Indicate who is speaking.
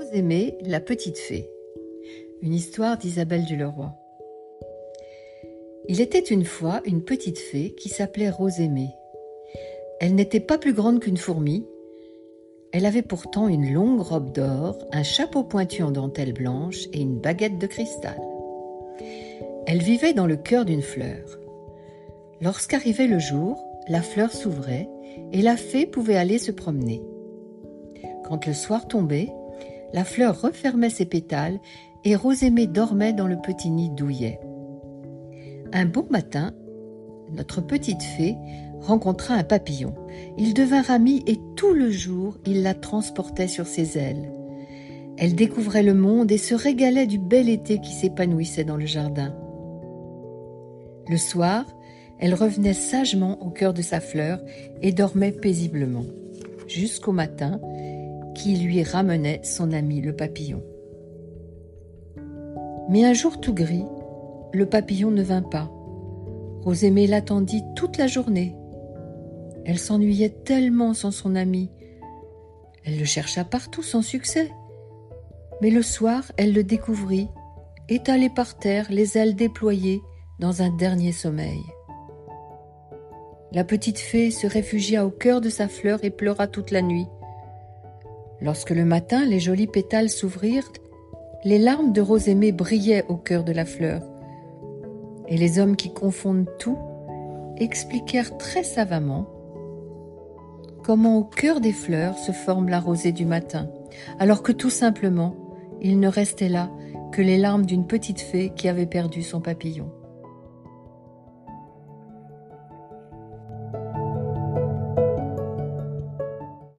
Speaker 1: Rosémée, la petite fée. Une histoire d'Isabelle du Leroy. Il était une fois une petite fée qui s'appelait Rosémée. Elle n'était pas plus grande qu'une fourmi. Elle avait pourtant une longue robe d'or, un chapeau pointu en dentelle blanche et une baguette de cristal. Elle vivait dans le cœur d'une fleur. Lorsqu'arrivait le jour, la fleur s'ouvrait et la fée pouvait aller se promener. Quand le soir tombait, la fleur refermait ses pétales et Rosémée dormait dans le petit nid douillet. Un bon matin, notre petite fée rencontra un papillon. Ils devinrent amis et tout le jour, il la transportait sur ses ailes. Elle découvrait le monde et se régalait du bel été qui s'épanouissait dans le jardin. Le soir, elle revenait sagement au cœur de sa fleur et dormait paisiblement, jusqu'au matin qui lui ramenait son ami le papillon. Mais un jour tout gris, le papillon ne vint pas. Rosémée l'attendit toute la journée. Elle s'ennuyait tellement sans son ami. Elle le chercha partout sans succès. Mais le soir, elle le découvrit, étalé par terre, les ailes déployées, dans un dernier sommeil. La petite fée se réfugia au cœur de sa fleur et pleura toute la nuit. Lorsque le matin les jolis pétales s'ouvrirent, les larmes de Rosémée brillaient au cœur de la fleur. Et les hommes qui confondent tout expliquèrent très savamment comment au cœur des fleurs se forme la rosée du matin, alors que tout simplement, il ne restait là que les larmes d'une petite fée qui avait perdu son papillon.